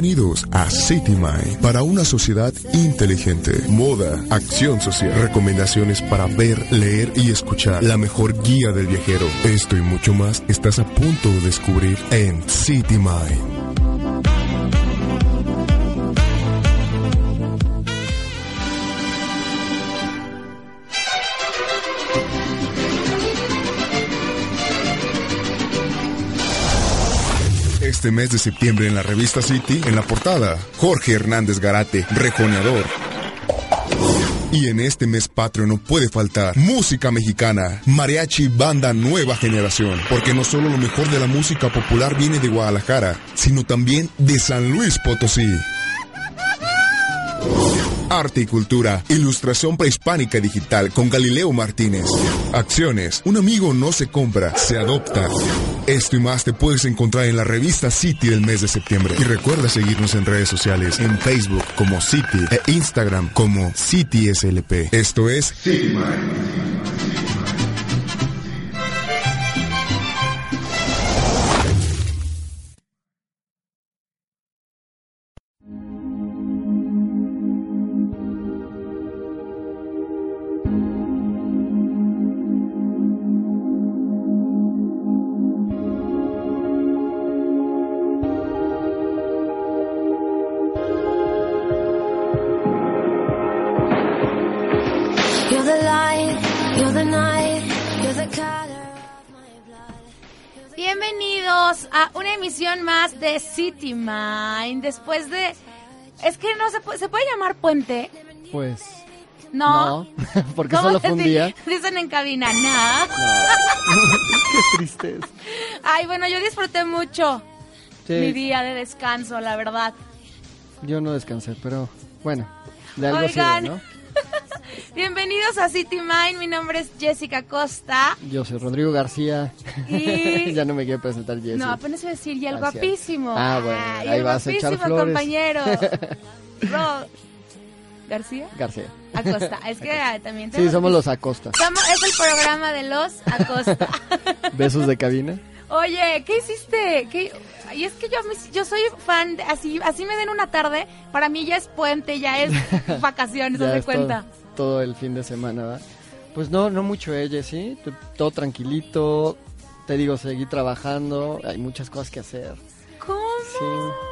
Bienvenidos a City Mind para una sociedad inteligente. Moda, acción social, recomendaciones para ver, leer y escuchar. La mejor guía del viajero. Esto y mucho más estás a punto de descubrir en City Este mes de septiembre en la revista City, en la portada, Jorge Hernández Garate, rejoneador. Y en este mes patrio no puede faltar música mexicana, mariachi banda nueva generación, porque no solo lo mejor de la música popular viene de Guadalajara, sino también de San Luis Potosí. Arte y cultura, ilustración prehispánica digital con Galileo Martínez. Acciones, un amigo no se compra, se adopta. Esto y más te puedes encontrar en la revista City del mes de septiembre. Y recuerda seguirnos en redes sociales, en Facebook como City e Instagram como CitySLP. Esto es City Bienvenidos a una emisión más de City Mind. Después de. Es que no se puede, ¿se puede llamar puente. Pues No. no, porque ¿Cómo solo fue un día. Dicen en cabina, no. Qué tristeza. Ay, bueno, yo disfruté mucho Sí, mi día de descanso, la verdad. yo no descansé, pero bueno, de algo Oigan. sirve, ¿no? Bienvenidos a City Mind. Mi nombre es Jessica Costa. Yo soy Rodrigo García. Y- ya no me quiero presentar Jessy. No, apenas iba a decir, y el Gracias. guapísimo. Ah, bueno, Ay, ahí el vas a echar guapísimo flores. compañero. Ro- ¿García? García. Acosta. Es que ah, también Sí, somos los Acosta. Somos- es el programa de los Acosta. Besos de cabina. Oye, ¿qué hiciste? ¿Qué? Y es que yo, yo soy fan, de- así así me den una tarde, para mí ya es puente, ya es vacaciones, todo, cuenta. Todo el fin de semana, ¿verdad? Pues no, no mucho ella, sí. T- Todo tranquilito. Te digo, seguí trabajando. Hay muchas cosas que hacer. ¿Cómo? Sí.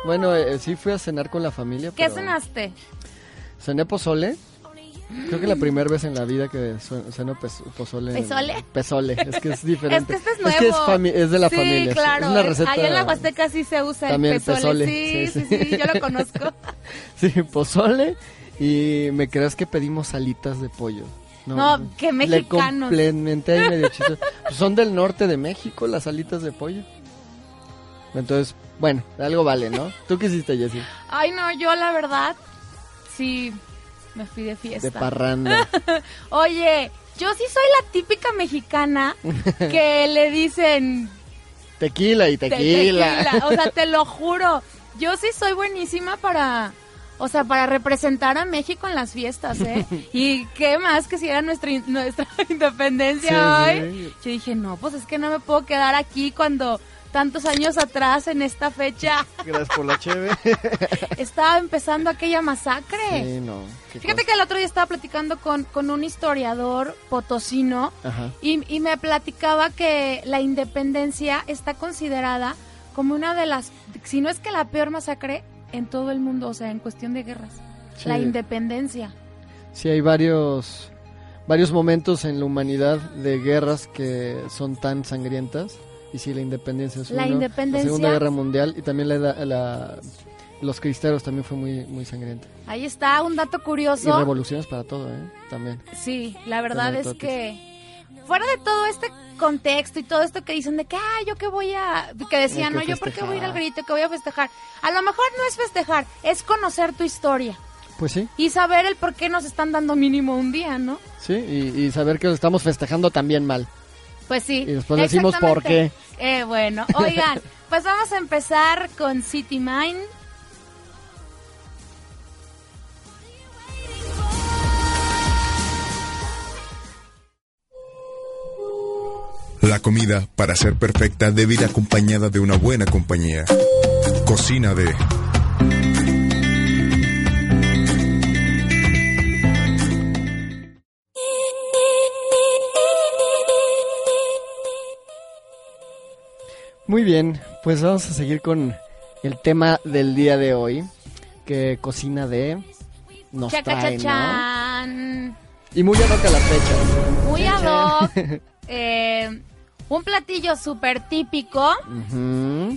Bueno, eh, sí fui a cenar con la familia. ¿Qué pero- cenaste? Cené pozole. Creo que la primera vez en la vida que su- ceno pez- pozole. ¿Pozole? Pozole, es que es diferente. Es que este es que es, nuevo. fami- es de la sí, familia. sí. claro. Es una es- receta. Allá en la Huasteca sí se usa También el pesole. pozole, Sí, sí, sí, sí, sí. yo lo conozco. Sí, pozole. Y me creas que pedimos alitas de pollo. No, qué Le mexicanos. complementé ahí medio chistoso. Pues son del norte de México las alitas de pollo. Entonces, bueno, algo vale, ¿no? ¿Tú qué hiciste, Jessy? Ay, no, yo la verdad, sí, me fui de De fiesta. parranda. Oye, yo sí soy la típica mexicana que le dicen Tequila y te- tequila. O sea, te lo juro. Yo sí soy buenísima para, o sea, para representar a México en las fiestas, ¿eh? y qué más que si era nuestra, nuestra independencia Sí, hoy. sí. Yo dije, no, pues es que no me puedo quedar aquí cuando tantos años atrás en esta fecha Gracias por la cheve. estaba empezando aquella masacre. Sí, no. Fíjate que el otro día estaba platicando con, con un historiador potosino y, y me platicaba que la independencia está considerada como una de las, si no es que la peor masacre en todo el mundo, o sea, en cuestión de guerras. Sí. La independencia. Sí, hay varios, varios momentos en la humanidad de guerras que son tan sangrientas. Y sí, la independencia es La uno. independencia- La Segunda Guerra Mundial y también la, la- los cristeros también fue muy, muy sangrienta. Ahí está un dato Y curioso. revoluciones para todo, ¿eh? También. Sí, la verdad es que fuera de todo este contexto y todo esto que dicen de que, ah, yo que voy a, que decían, no, yo porque voy a ir al grito, que voy a festejar. A lo mejor no es festejar, es conocer tu historia. Pues sí, y saber el por qué nos están dando mínimo un día, ¿no? sí, y, y saber que estamos festejando también mal. Pues sí. Y después decimos por exactamente. Eh, bueno, oigan, pues vamos a empezar con City Mind. La comida, para ser perfecta, debe ir acompañada de una buena compañía. Cocina de... Muy bien, pues vamos a seguir con el tema del día de hoy, que cocina de nos trae, ¿no? Y muy ad hoc a las fechas. Muy ad hoc. eh, un platillo súper típico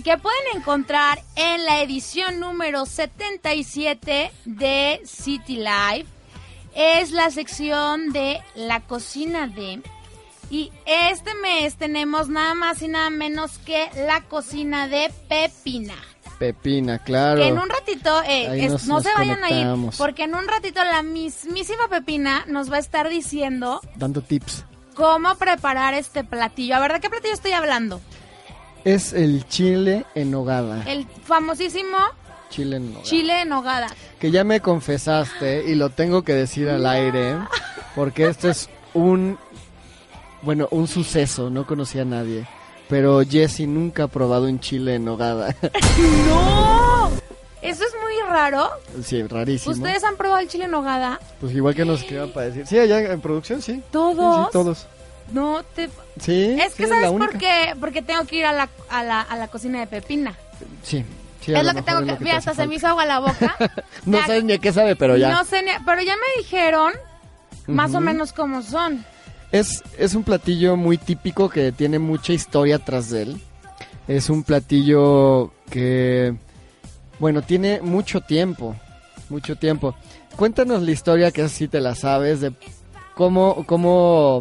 que pueden encontrar en la edición número 77 de City Life. Es la sección de la cocina de... Y este mes tenemos nada más y nada menos que la cocina de Pepina. Pepina, claro. Que en un ratito, eh, Ahí es- nos- no nos se vayan a ir, porque en un ratito la mismísima Pepina nos va a estar diciendo Dando tips. Cómo preparar este platillo. A ver, ¿de qué platillo estoy hablando? Es el chile en nogada. El famosísimo Chile en nogada. chile en nogada. Que ya me confesaste y lo tengo que decir al aire, porque este es un, bueno, un suceso, no conocía a nadie. Pero Jesse nunca ha probado un chile en nogada. ¡No! Eso es muy raro. sí, rarísimo. ¿Ustedes han probado el chile en nogada? Pues igual que nos escriban para decir. Sí, allá en producción, sí. ¿Todos? sí, todos. No te... Sí. Es que sí, ¿sabes por qué? Porque tengo que ir a la, a la, a la cocina de Pepina. Sí. sí, es lo que tengo que... te Mira, hasta se me hizo agua la boca. No Ya- sabes ni a qué sabe, pero ya. No sé, ni- pero ya me dijeron más o menos cómo son. Es, es un platillo muy típico que tiene mucha historia tras de él. Es un platillo que, bueno, tiene mucho tiempo, mucho tiempo. Cuéntanos la historia que así te la sabes de cómo, cómo,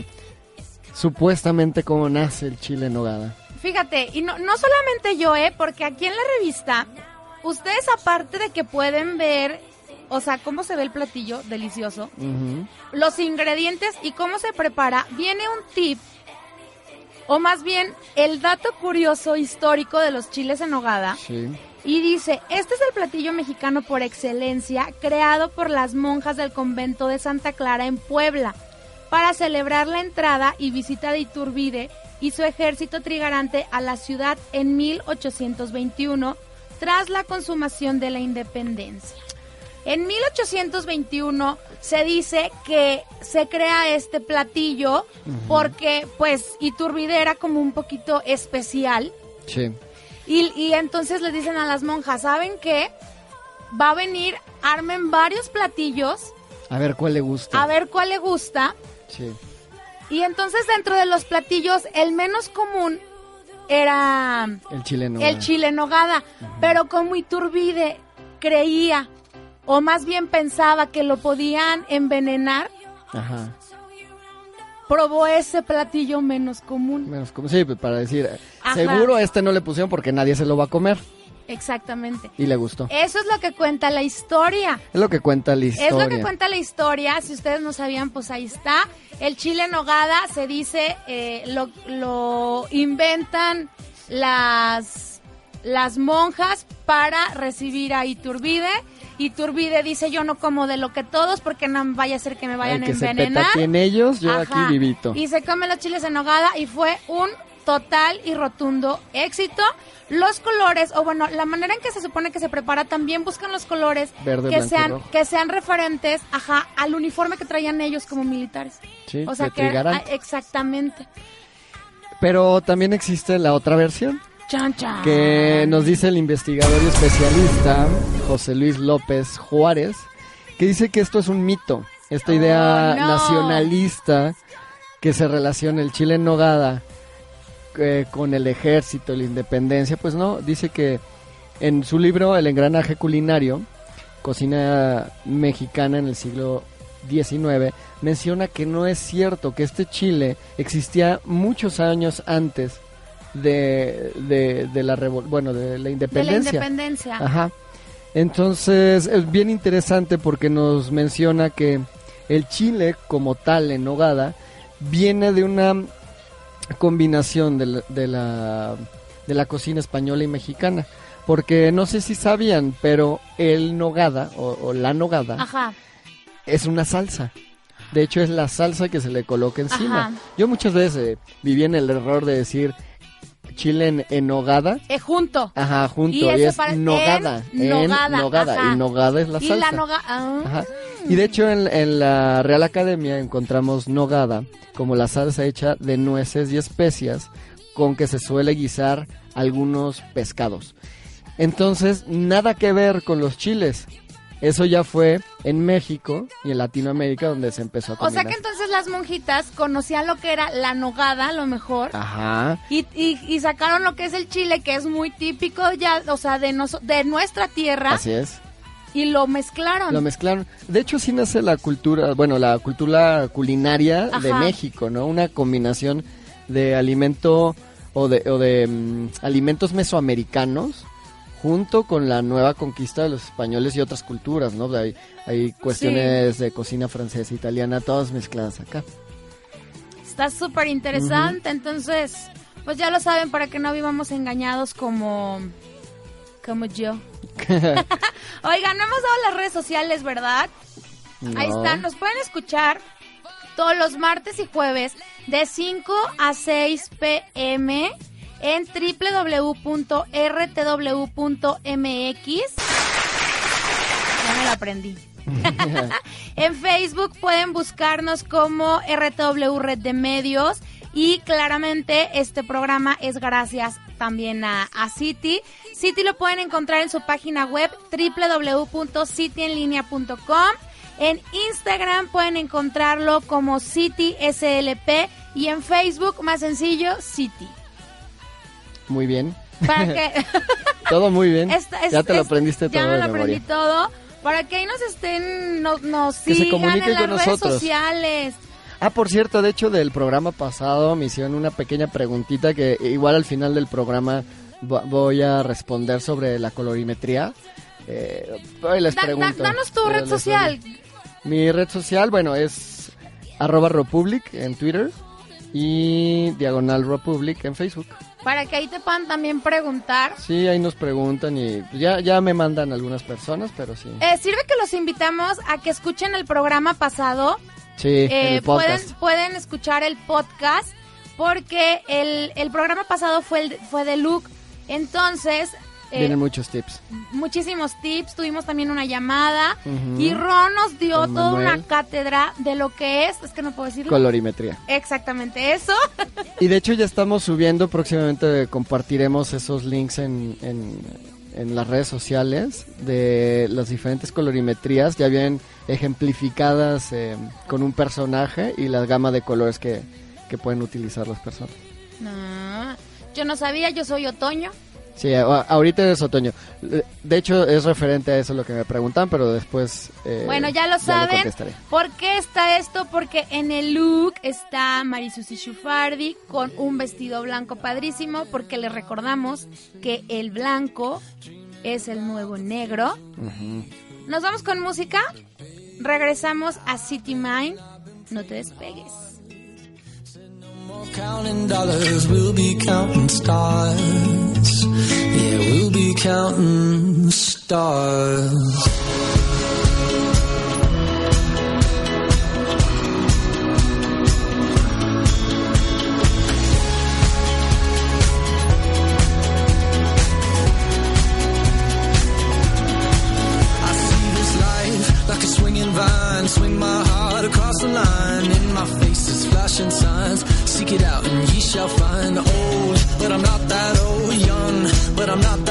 supuestamente cómo nace el chile en nogada. Fíjate, y no, no solamente yo, ¿eh? Porque aquí en la revista, ustedes aparte de que pueden ver, o sea, cómo se ve el platillo delicioso, los ingredientes y cómo se prepara, viene un tip, o más bien el dato curioso histórico de los chiles en nogada. Sí. Y dice, este es el platillo mexicano por excelencia, creado por las monjas del convento de Santa Clara en Puebla, para celebrar la entrada y visita de Iturbide y su ejército trigarante a la ciudad en 1821, tras la consumación de la independencia. En 1821 se dice que se crea este platillo porque pues Iturbide era como un poquito especial Sí. Y, y entonces le dicen a las monjas, ¿saben qué? Va a venir, armen varios platillos, A ver cuál le gusta. a ver cuál le gusta. Sí. Y entonces dentro de los platillos, el menos común era El chile en nogada. el chile en nogada. Pero como Iturbide creía, o más bien pensaba que lo podían envenenar, Ajá. Probó ese platillo menos común. Menos como sí, pues, para decir, Ajá. seguro este no le pusieron porque nadie se lo va a comer. Exactamente. Y le gustó. Eso es lo que cuenta la historia. Es lo que cuenta la historia. Es lo que cuenta la historia. Si ustedes no sabían, pues ahí está. El chile en nogada se dice, eh, lo, lo inventan las, las monjas para recibir a Iturbide. Iturbide dice, yo no como de lo que todos porque no vaya a ser que me vayan El que a se envenenar. petatien ellos, yo Ajá. aquí vivito. Y se come los chiles en nogada y fue un total y rotundo éxito. Los colores, o bueno, la manera en que se supone que se prepara, también buscan los colores Verde, que blanco sean rojo. que sean referentes, ajá, al uniforme que traían ellos como militares. Sí, o sea que ah, exactamente. Pero también existe la otra versión Chan, chan. que nos dice el investigador y especialista José Luis López Juárez, que dice que esto es un mito, esta idea Oh, no. nacionalista que se relaciona el Chile en nogada eh, con el ejército, la independencia, pues no, dice que en su libro El engranaje culinario, cocina mexicana en el siglo XIX, menciona que no es cierto que este chile existía muchos años antes de, de, de la revol- bueno de la de la independencia. independencia. Ajá. Entonces es bien interesante porque nos menciona que el chile como tal en nogada viene de una combinación de la, de la, de la cocina española y mexicana. Porque no sé si sabían, pero el nogada o, o la nogada Ajá. es una salsa. De hecho, es la salsa que se le coloca encima. Ajá. Yo muchas veces eh, viví en el error de decir chile en, en nogada. Eh, junto. Ajá, junto. Y Y, es para- nogada. en En nogada, nogada. ajá. Y nogada es la y salsa. la noga... ah. Ajá. Y de hecho en, en la Real Academia encontramos nogada como la salsa hecha de nueces y especias con que se suele guisar algunos pescados. Entonces, nada que ver con los chiles. Eso ya fue en México y en Latinoamérica donde se empezó a O combinar. sea que entonces las monjitas conocían lo que era la nogada, a lo mejor. Ajá. Y, y, y sacaron lo que es el chile, que es muy típico ya, o sea, de, noso- de nuestra tierra, Así es. y lo mezclaron. Lo mezclaron. De hecho, sí nace la cultura, bueno, la cultura culinaria de. México, ¿no? Una combinación de alimento o de, o de mm, alimentos mesoamericanos junto con la nueva conquista de los españoles y otras culturas, ¿no? Hay, hay cuestiones de cocina francesa, italiana, todas mezcladas acá. Está súper interesante, entonces, pues ya lo saben, para que no vivamos engañados como, como yo. Oigan, no hemos dado las redes sociales, ¿verdad? Ahí están, nos pueden escuchar todos los martes y jueves de 5 a 6 pm en www.rtw.mx. Ya me lo aprendí. en Facebook pueden buscarnos como RTW Red de Medios y claramente este programa es gracias también a, a City. City lo pueden encontrar en su página web www.cityenlinea.com. En Instagram pueden encontrarlo como City SLP y en Facebook más sencillo City. Muy bien. Para que Todo muy bien. Esta- es- ya te lo es- aprendiste ya todo me de lo aprendí memoria. todo. Para que ahí nos estén, nos, nos Que sigan en las redes sociales. Ah, por cierto, de hecho del programa pasado me hicieron una pequeña preguntita que igual al final del programa vo- voy a responder sobre la colorimetría. Eh, les Da- da- pregunto. danos tu red social. Mi red social, bueno, es arroba Republic en Twitter y diagonal Republic en Facebook. Para que ahí te puedan también preguntar. Sí, ahí nos preguntan y ya, ya me mandan algunas personas, pero sí. Eh, sirve que los invitamos a que escuchen el programa pasado. Sí, Eh, el pueden, pueden escuchar el podcast porque el, el programa pasado fue, el, fue de Luke. Entonces, eh, Vienen muchos tips. muchísimos tips, tuvimos también una llamada y Ron nos dio Con toda Manuel. una cátedra de lo que es, es que no puedo decirlo. Colorimetría. Exactamente eso. Y de hecho ya estamos subiendo, próximamente compartiremos esos links en, en, en las redes sociales de las diferentes colorimetrías, ya bien ejemplificadas eh, con un personaje y la gama de colores que, que pueden utilizar las personas. No, yo no sabía, yo soy otoño. Sí, ahorita es otoño. De hecho es referente a eso lo que me preguntan, pero después... eh, Bueno, ya lo saben. contestaré. ¿Por qué está esto? Porque en el look está Marisusi Shufardi con un vestido blanco padrísimo, porque le recordamos que el blanco es el nuevo negro. Nos vamos con música. Regresamos a City Mind. No te despegues. Counting dollars, we'll be counting stars. Yeah, we'll be counting stars. Seek it out and ye shall find. Old, but I'm not that old. Young, but I'm not that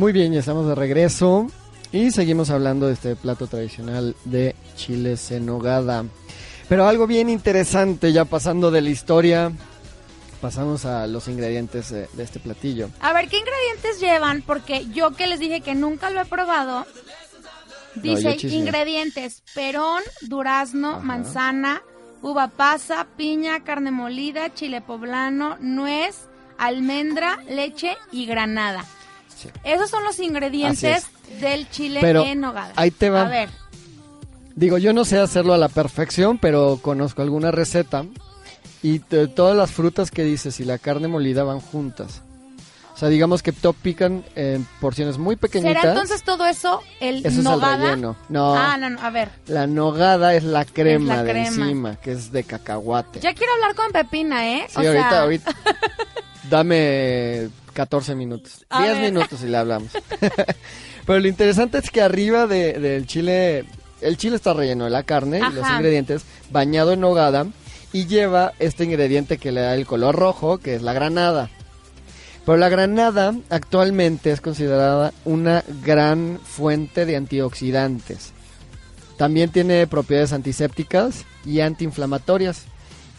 Muy bien, ya estamos de regreso y seguimos hablando de este plato tradicional de chiles en nogada. Pero algo bien interesante, ya pasando de la historia, pasamos a los ingredientes de, de este platillo. A ver, ¿qué ingredientes llevan? Porque yo que les dije que nunca lo he probado, dice ingredientes, perón, durazno, Ajá. manzana, uva pasa, piña, carne molida, chile poblano, nuez, almendra, leche y granada. Sí. Esos son los ingredientes del chile Pero en nogada. ahí te va. A ver, Digo, yo no sé hacerlo a la perfección, pero conozco alguna receta y todas las frutas que dices y la carne molida van juntas. O sea, digamos que top pican en porciones muy pequeñitas. ¿será entonces todo eso el Eso es el nogada? relleno. No. Ah, no, no, a ver. La nogada es la crema Es la de crema. encima, que es de cacahuate. Ya quiero hablar con Pepina, ¿eh? Sí, ahorita, ahorita. Dame 14 minutos. A 10 ver. minutos y le hablamos. Pero lo interesante es que arriba de- del chile, el chile está relleno de la carne y los ingredientes, bañado en nogada y lleva este ingrediente que le da el color rojo, que es la granada. Pero la granada actualmente es considerada una gran fuente de antioxidantes. También tiene propiedades antisépticas y antiinflamatorias.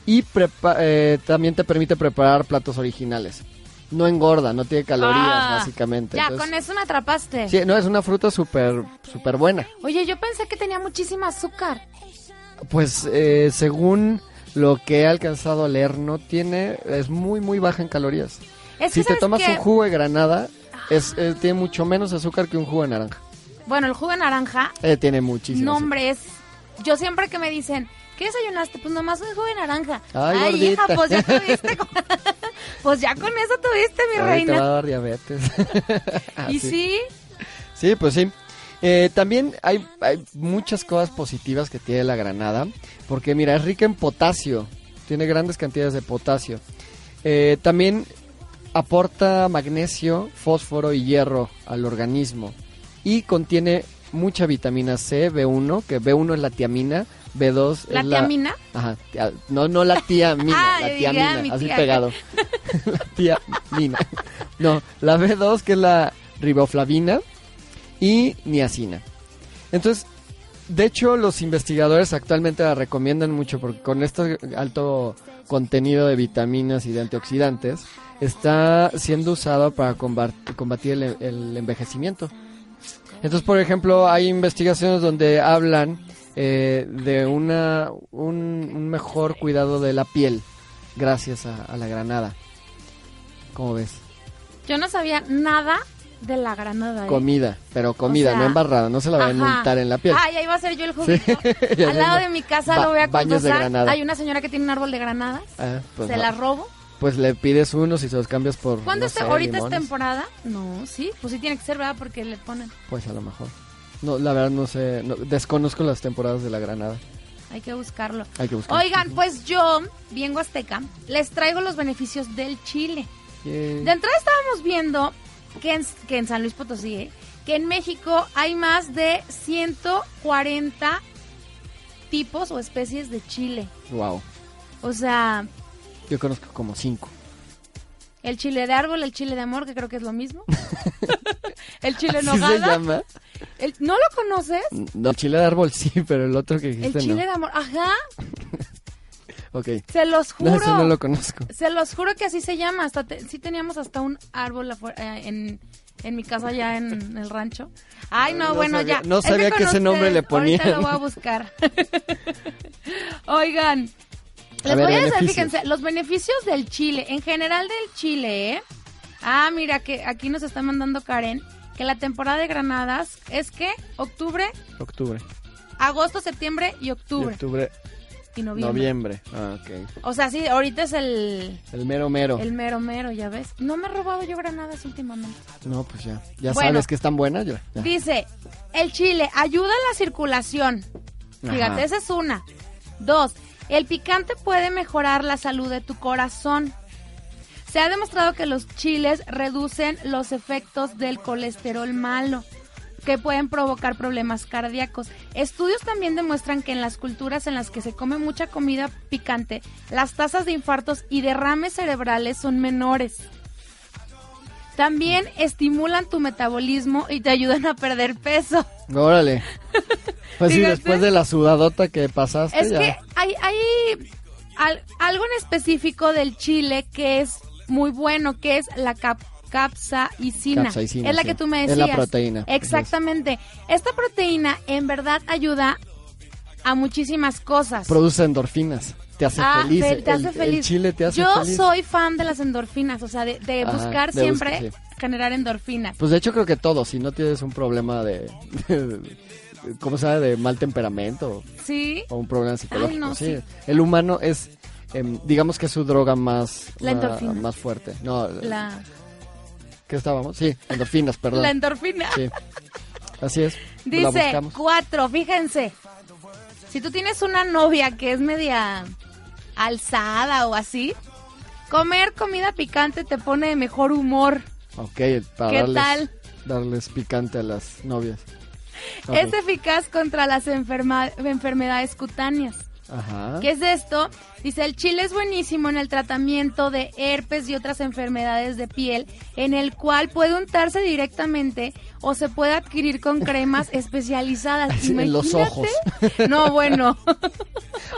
Y prepa- eh, también te permite preparar platos originales. No engorda, no tiene calorías, Ah, básicamente. Ya, Entonces, con eso me atrapaste. sí, no, es una fruta súper súper buena. Oye, yo pensé que tenía muchísima azúcar. Pues eh, según lo que he alcanzado a leer, no tiene, es muy, muy baja en calorías. Es si te ¿sabes tomas un jugo de granada, es, eh, tiene mucho menos azúcar que un jugo de naranja. Bueno, el jugo de naranja, Eh, tiene muchísimo. no azúcar. hombre, es... Yo siempre que me dicen, ¿qué desayunaste? Pues nomás un jugo de naranja. Ay, hija, pues ya tuviste... con- pues ya con eso tuviste, mi Ay, te va a reina. dar diabetes. Y Así. sí, Sí, pues sí. Eh, también hay, hay muchas cosas positivas que tiene la granada, porque mira, es rica en potasio, tiene grandes cantidades de potasio. Eh, también aporta magnesio, fósforo y hierro al organismo y contiene mucha vitamina C, B1, que B1 es la tiamina, B2 ¿la es la... tiamina? Ajá, no, no la tiamina, Ah, la ah, tiamina, mi así tía. pegado. la tiamina. No, la B2 que es la riboflavina y niacina. Entonces, de hecho, los investigadores actualmente la recomiendan mucho porque con este alto contenido de vitaminas y de antioxidantes está siendo usado para combat- combatir el, el envejecimiento. Entonces, por ejemplo, hay investigaciones donde hablan eh, de una, un, un mejor cuidado de la piel gracias a, a la granada. ¿Cómo ves? Yo no sabía nada de la granada. ¿eh? Comida, pero comida, O sea, no embarrada, no se la vayan a untar en la piel. Ay, ahí va a ser yo el juguito. Al lado de mi casa Ba- lo voy a confesar. Hay una señora que tiene un árbol de granadas. Ah, pues, se no. la robo. Pues le pides unos y se los cambias por. ¿Cuándo no es sé, ahorita es temporada? No, sí, pues sí tiene que ser, ¿verdad? Porque le ponen. Pues a lo mejor. No, la verdad no sé, no- desconozco las temporadas de la granada. Hay que buscarlo. Hay que buscar. Oigan, pues yo, bien azteca, les traigo los beneficios del chile. De entrada estábamos viendo que en, que en San Luis Potosí, ¿eh? que en México hay más de 140 tipos o especies de chile. Wow. O sea, Yo conozco como cinco. el chile de árbol, el chile de amor, que creo que es lo mismo. el chile ¿Así se nogada. llama? El- ¿No lo conoces? No, chile de árbol sí, pero el otro que El dijiste chile no. de amor. Ajá, Ok. se los No, juro. ese no lo conozco. Se los juro que así se llama. Hasta te- sí teníamos hasta un árbol afuera, eh, en, en mi casa allá en el rancho. Ay, no, No bueno, sabía- ya. no Es sabía que ese nombre le Ahorita ponían. lo voy a buscar. Oigan, les ver, voy a decir, fíjense, los beneficios del chile, en general del chile, ¿eh? Ah, mira, que aquí nos está mandando Karen, que la temporada de granadas es que octubre, Octubre. agosto, septiembre y Y octubre. octubre. Y noviembre. Noviembre. Ah, ok. O sea, sí, ahorita es el, El mero mero. el mero mero, ya ves. No me he robado yo granadas últimamente. No, pues ya. Ya Bueno. sabes que están buenas ya. ya. Dice, el chile ayuda a la circulación. Fíjate, Ajá. esa es una. Dos, el picante puede mejorar la salud de tu corazón. Se ha demostrado que los chiles reducen los efectos del colesterol malo que pueden provocar problemas cardíacos. Estudios también demuestran que en las culturas en las que se come mucha comida picante, las tasas de infartos y derrames cerebrales son menores. También estimulan tu metabolismo y te ayudan a perder peso. Órale. Pues sí, después de la sudadota que pasaste Es ya. que hay, hay al- algo en específico del chile que es muy bueno, que es la cap- capsaicina. Capsaicina, es la sí. que tú me Es decías. la proteína. Exactamente. Esta proteína en verdad ayuda a muchísimas cosas. Produce endorfinas. Te hace Ah, feliz. fe- te el, hace el feliz. chile te hace Yo feliz. soy fan de las endorfinas, o sea, de, de Ajá, buscar de siempre buscar, sí. generar endorfinas. Pues de hecho creo que todos, si no tienes un problema de, de- ¿cómo se llama? De mal temperamento Sí. o un problema psicológico. no, sí. sí. El humano es, em, digamos que es su droga más, La endorfina. más fuerte. No, La, ¿qué estábamos? Sí, endorfinas, perdón. la endorfina. Sí. Así es. Dice, cuatro, fíjense. Si tú tienes una novia que es media alzada o así, comer comida picante te pone de mejor humor. Ok, para ¿Qué darles, tal? darles picante a las novias. Es eficaz contra las enferma- enfermedades cutáneas. Ajá. ¿Qué es esto? Dice, el chile es buenísimo en el tratamiento de herpes y otras enfermedades de piel, en el cual puede untarse directamente o se puede adquirir con cremas especializadas. Sí, en los ojos. No, bueno.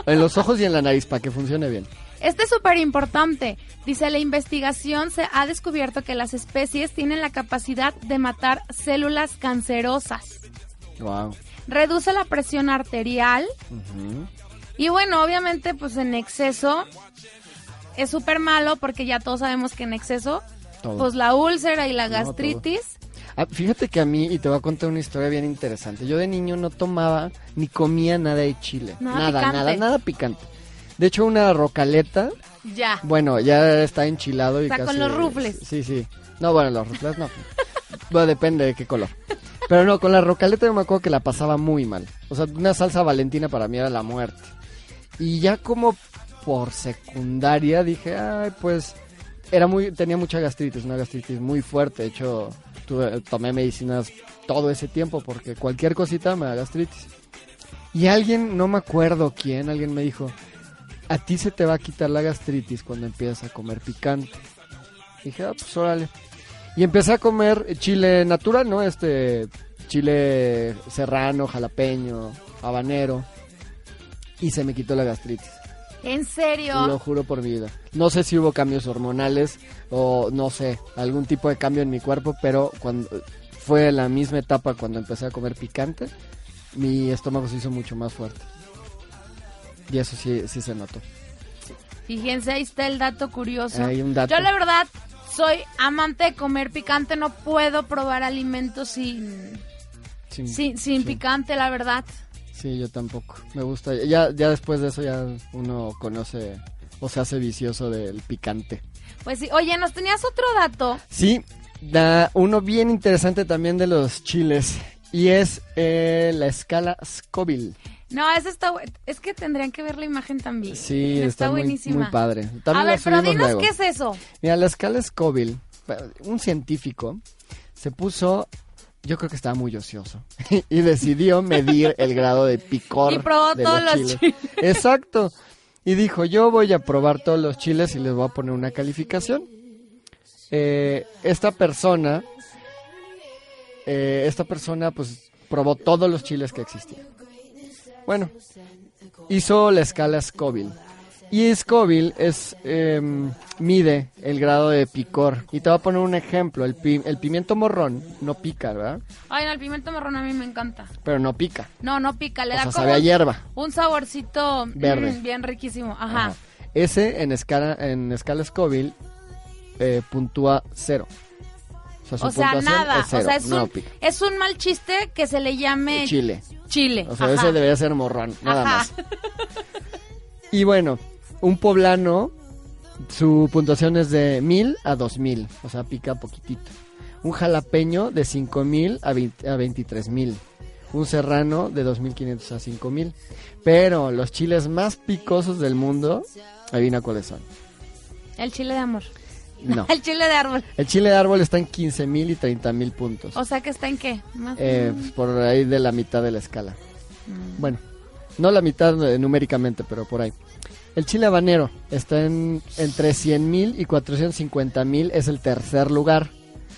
En los ojos y en la nariz para que funcione bien. Este es súper importante. Dice, la investigación se ha descubierto que las especies tienen la capacidad de matar células cancerosas. Wow. Reduce la presión arterial. Y bueno, obviamente, pues en exceso es súper malo porque ya todos sabemos que en exceso, Todo. pues la úlcera y la No, gastritis. Ah, fíjate que a mí, y te voy a contar una historia bien interesante. Yo de niño no tomaba ni comía nada de chile. Nada Nada, picante. nada, nada picante. De hecho, una rocaleta, Ya. bueno, ya está enchilado y O sea, casi... con los rufles. Sí, sí. No, bueno, los rufles no. bueno, depende de qué color. Pero no, con la rocaleta yo me acuerdo que la pasaba muy mal. O sea, una salsa valentina para mí era la muerte. Y ya como por secundaria dije, ay, pues era muy tenía mucha gastritis, una gastritis muy fuerte. De hecho, tuve- tomé medicinas todo ese tiempo porque cualquier cosita me da gastritis. Y alguien, no me acuerdo quién, alguien me dijo, a ti se te va a quitar la gastritis cuando empiezas a comer picante. Dije, ah, pues órale. Y empecé a comer chile natural, ¿no? Este chile serrano, jalapeño, habanero. Y se me quitó la gastritis. ¿En serio? Lo juro por mi vida. No sé si hubo cambios hormonales o no sé, algún tipo de cambio en mi cuerpo, pero cuando fue la misma etapa cuando empecé a comer picante, mi estómago se hizo mucho más fuerte. Y eso sí, sí se notó. Fíjense, ahí está el dato curioso. Hay un dato. Yo la verdad soy amante de comer picante, no puedo probar alimentos sin, sin, sin sí. picante, la verdad. Sí, yo tampoco. Me gusta. Ya, ya después de eso ya uno conoce o se hace vicioso del picante. Pues sí, oye, nos tenías otro dato. Sí, da uno bien interesante también de los chiles y es eh, la escala Scoville. No, ese está Es que tendrían que ver la imagen también. Sí, está, está, muy, buenísima. muy padre. A También la ver, pero dinos luego. qué es eso. Mira, la escala Scoville, un científico, se puso, yo creo que estaba muy ocioso, y decidió medir el grado de picor Y probó de todos los chiles. chiles. Exacto. Y dijo, yo voy a probar todos los chiles y les voy a poner una calificación. Eh, esta persona, eh, esta persona pues probó todos los chiles que existían. Bueno, hizo la escala Scoville. Y Scoville es, em, mide el grado de picor. Y te voy a poner un ejemplo. El, pi- el pimiento morrón no pica, ¿verdad? Ay, no, el pimiento marrón a mí me encanta. Pero no pica. No, no pica, le O da sea, como sabe a hierba. un saborcito Verde. mm, bien riquísimo. Ajá. Ajá. Ese en escala, en escala Scoville eh, puntúa cero. O sea, puntuación nada. es cero, o sea, es, no un, pica. es un mal chiste que se le llame Chile. chile. O sea, Ajá. ese debería ser morrón, nada Ajá. más. Y bueno, un poblano, su puntuación es de 1000 a 2000, o sea, pica poquitito. Un jalapeño de 5000 a, 20 a 23000. Un serrano de 2500 a 5000. Pero los chiles más picosos del mundo, adivina cuáles son. El chile de amor. No. El chile de árbol. El chile de árbol está en 15000 y 30000 puntos. O sea, que está en qué? Más- Eh, pues, por ahí de la mitad de la escala. Bueno, no la mitad eh, numéricamente, pero por ahí. El chile habanero está en entre 100.000 mil y 450 mil, es el tercer lugar.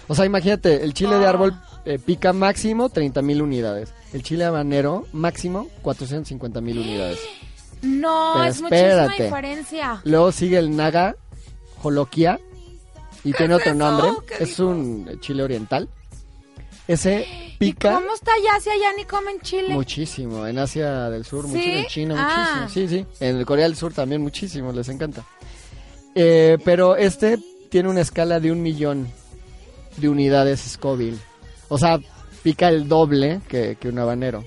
O sea, imagínate, el chile de árbol eh, pica máximo 30 mil unidades. El chile habanero máximo 450 mil unidades. no, pero es muchísima espérate. diferencia. Luego sigue el naga jolokia y tiene otro nombre. ¿Qué Es un chile oriental. Ese pica. ¿Y cómo está allá si allá ni comen chile? Muchísimo, en Asia del Sur, ¿Sí? muchísimo, en China, Ah. muchísimo. Sí, sí, en Corea del Sur también muchísimo, les encanta. Eh, pero este tiene una escala de un millón de unidades Scoville. O sea, pica el doble que, que un habanero.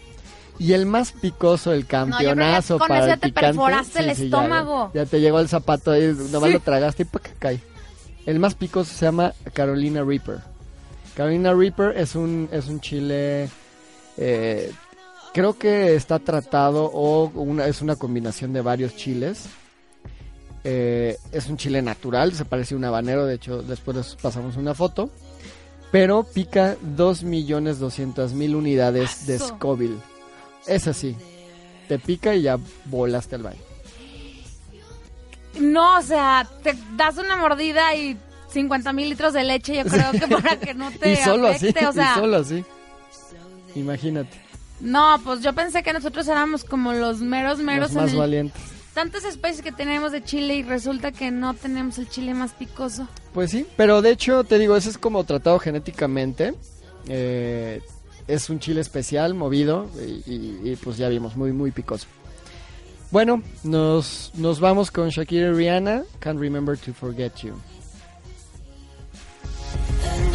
Y el más picoso, el campeonazo con para ese el te picante. perforaste el estómago. Ya, te llegó el zapato ahí, nomás Sí. lo tragaste y ¡pac! cae. El más picoso se llama Carolina Reaper. Carolina Reaper es un, es un chile eh, creo que está tratado o una, es una combinación de varios chiles. Eh, es un chile natural, se parece a un habanero, de hecho después les pasamos una foto. Pero pica 2.200.000 unidades de. Scoville. Es así. Te pica y ya volaste al baño. No, o sea, te das una mordida y 50 mil litros de leche, yo creo que para que no te y solo afecte, así, o sea, y solo así. Imagínate, no, pues yo pensé que nosotros éramos como los meros meros los más en el- valientes. tantas especies que tenemos de chile y resulta que no tenemos el chile más picoso. Pues sí, pero de hecho, te digo, ese es como tratado genéticamente. Eh, es un chile especial, movido, y, y- y, pues ya vimos, muy, muy picoso. Bueno, nos, nos vamos con Shakira y Rihanna, Can't Remember to Forget You. And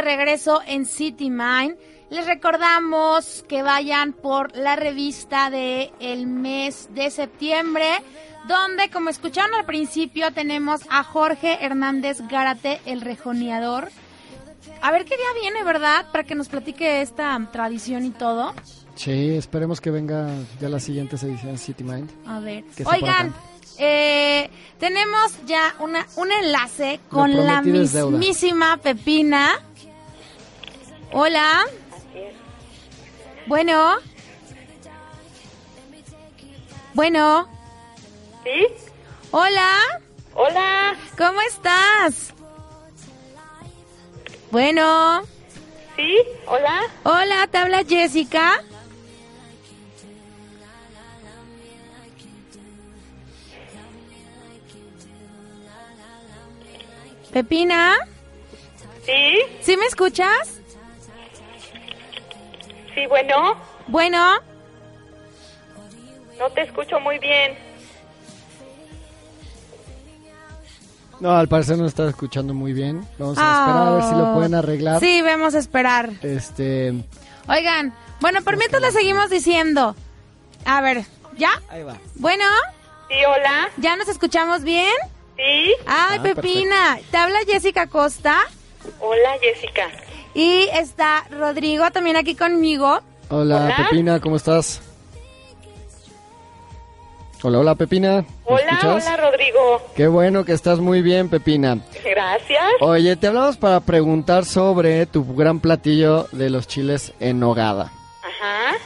de regreso en City Mind. Les recordamos que vayan por la revista de el mes de septiembre, donde, como escucharon al principio, tenemos a Jorge Hernández Gárate, el rejoneador. A ver qué día viene, ¿verdad? Para que nos platique esta tradición y todo. Sí, esperemos que venga ya las siguientes ediciones de City Mind. A ver. Oigan, eh, tenemos ya una, un enlace con la mismísima Pepina. Hola. Bueno. Bueno. ¿Sí? Hola. Hola. ¿Cómo estás? Bueno. ¿Sí? Hola. Hola, te habla Jessica. Pepina, ¿Sí? ¿sí me escuchas? Sí, bueno. Bueno, No te escucho muy bien. No, al parecer no está escuchando muy bien. Vamos a esperar a ver si lo pueden arreglar. Sí, vamos a esperar. Este, Oigan, bueno, por mientras le seguimos diciendo. A ver, ¿ya? ahí va. Bueno, Sí, hola. ¿ya nos escuchamos bien? Sí. Ay, Ah, Pepina, te habla Jessica Costa Hola, Jessica. Y está Rodrigo también aquí conmigo. Hola, Hola. Pepina, ¿cómo estás? Hola, hola, Pepina. ¿Me Hola, escuchas? hola, Rodrigo. Qué bueno que estás muy bien, Pepina. Gracias. Oye, te hablamos para preguntar sobre tu gran platillo de los chiles en nogada. Ajá.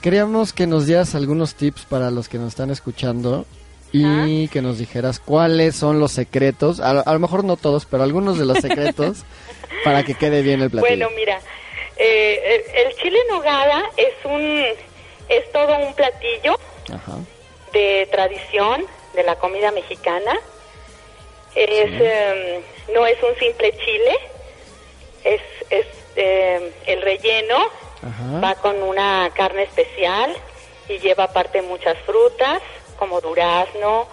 Queríamos que nos dieras algunos tips para los que nos están escuchando y que nos dijeras cuáles son los secretos, a, lo- a lo mejor no todos, pero algunos de los secretos para que quede bien el platillo. Bueno, mira, eh, el, el chile en nogada es un, es todo un platillo Ajá. de tradición de la comida mexicana. Es, em, no es un simple chile, es, es em, el relleno Ajá. va con una carne especial y lleva aparte muchas frutas como durazno,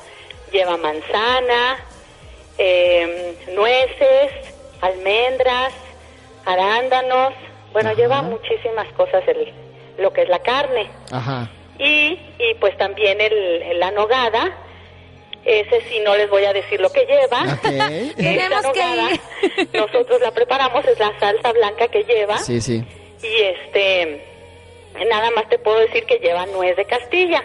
lleva manzana, em, nueces, almendras, arándanos, bueno, Ajá. lleva muchísimas cosas el, lo que es la carne. Ajá. Y, y pues también el, el- la nogada, ese sí no les voy a decir lo que lleva. Ok. Esta Tenemos que nogada, ir. nosotros la preparamos, es la salsa blanca que lleva. Sí, sí. Y este, nada más te puedo decir que lleva nuez de Castilla,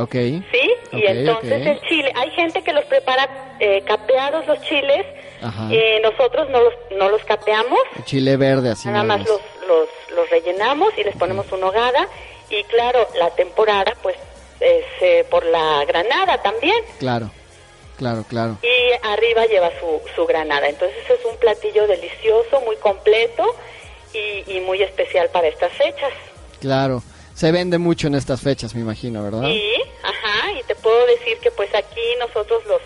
Ok. ¿sí? y Ok, entonces el chile, hay gente que los prepara eh, capeados los chiles, Ajá. eh, nosotros no los, no los capeamos, Chile verde, así nada más los, los, los rellenamos y les ponemos una hogada. Y claro, la temporada pues es eh, por la granada también. Claro, claro, claro. Y arriba lleva su, su granada. Entonces es un platillo delicioso, muy completo y, y muy especial para estas fechas. Claro. Se vende mucho en estas fechas, me imagino, ¿verdad? Y, ajá, y te puedo decir que pues aquí nosotros los,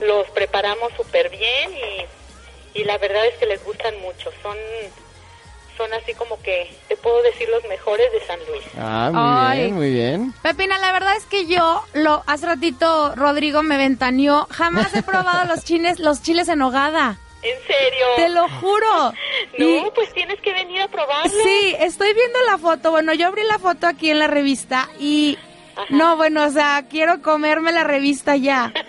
los preparamos súper bien y, y la verdad es que les gustan mucho. Son, son así como que, te puedo decir, los mejores de San Luis. Ah, muy Ay. bien, muy bien. Pepina, la verdad es que yo, lo hace ratito Rodrigo me ventaneó, jamás he probado los chiles, los chiles en hogada. ¿En serio? Te lo juro. No, Y- pues tienes que venir a probarlo. Sí, estoy viendo la foto. Bueno, yo abrí la foto aquí en la revista y Ajá. no, bueno, o sea, quiero comerme la revista ya.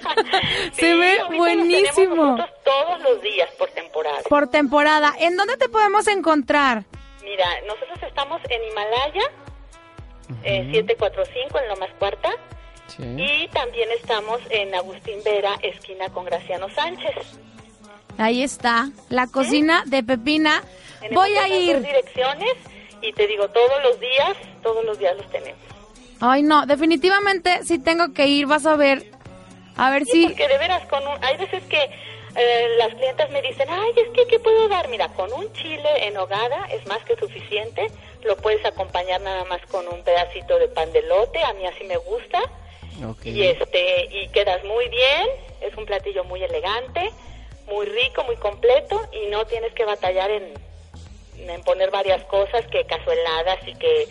Sí, Se ve los buenísimo. todos los días por temporada. Por temporada. ¿En dónde te podemos encontrar? Mira, nosotros estamos en Himalaya, eh, 745 en Lomas Cuarta, Sí. y también estamos en Agustín Vera, esquina con Graciano Sánchez. Ahí está, la cocina de Pepina. Tenemos Voy a ir. direcciones y te digo, todos los días, todos los días los tenemos. Ay, no, definitivamente sí tengo que ir, vas a ver. A ver Sí, si... porque de veras, con un, hay veces que eh, las clientas me dicen, ay, es que, ¿qué puedo dar? Mira, con un chile en hogada es más que suficiente. Lo puedes acompañar nada más con un pedacito de pan de lote, a mí así me gusta. Ok. Y este y quedas muy bien, es un platillo muy elegante, muy rico, muy completo y no tienes que batallar en, en poner varias cosas, que cazueladas y que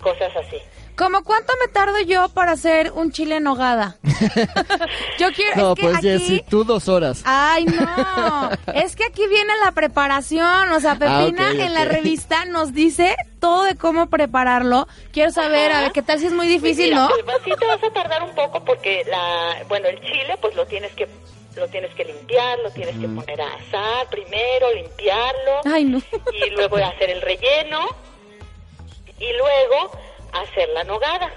cosas así. ¿Cómo cuánto me tardo yo para hacer un chile en nogada? yo quiero... No, es que pues aquí... Jessy, tú dos horas. Ay, no. es que aquí viene la preparación. O sea, Pepina Ah, ok, en la revista nos dice todo de cómo prepararlo. Quiero saber, a ver, ¿qué tal si es muy difícil, Mira, no? pues, sí te vas a tardar un poco porque la, bueno, el chile pues lo tienes que lo tienes que limpiar, lo tienes que poner a asar primero, limpiarlo Ay, no. y luego hacer el relleno y luego hacer la nogada.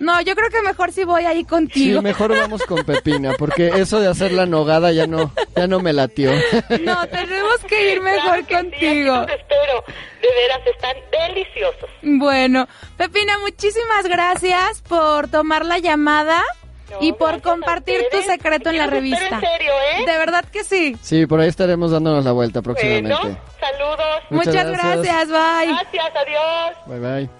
No, yo creo que mejor si voy ahí Sí, contigo. mejor vamos con Pepina, porque eso de hacer la nogada ya no, ya no me latió. No, tenemos que ir mejor Claro que sí, contigo. los espero. De veras están deliciosos. Bueno, Pepina, muchísimas gracias por tomar la llamada No, y por compartir tu secreto en la revista. en serio, ¿eh? De verdad que sí. Sí, por ahí estaremos dándonos la vuelta próximamente. Bueno, saludos. Muchas Muchas gracias. gracias, bye. Gracias, adiós. Bye bye.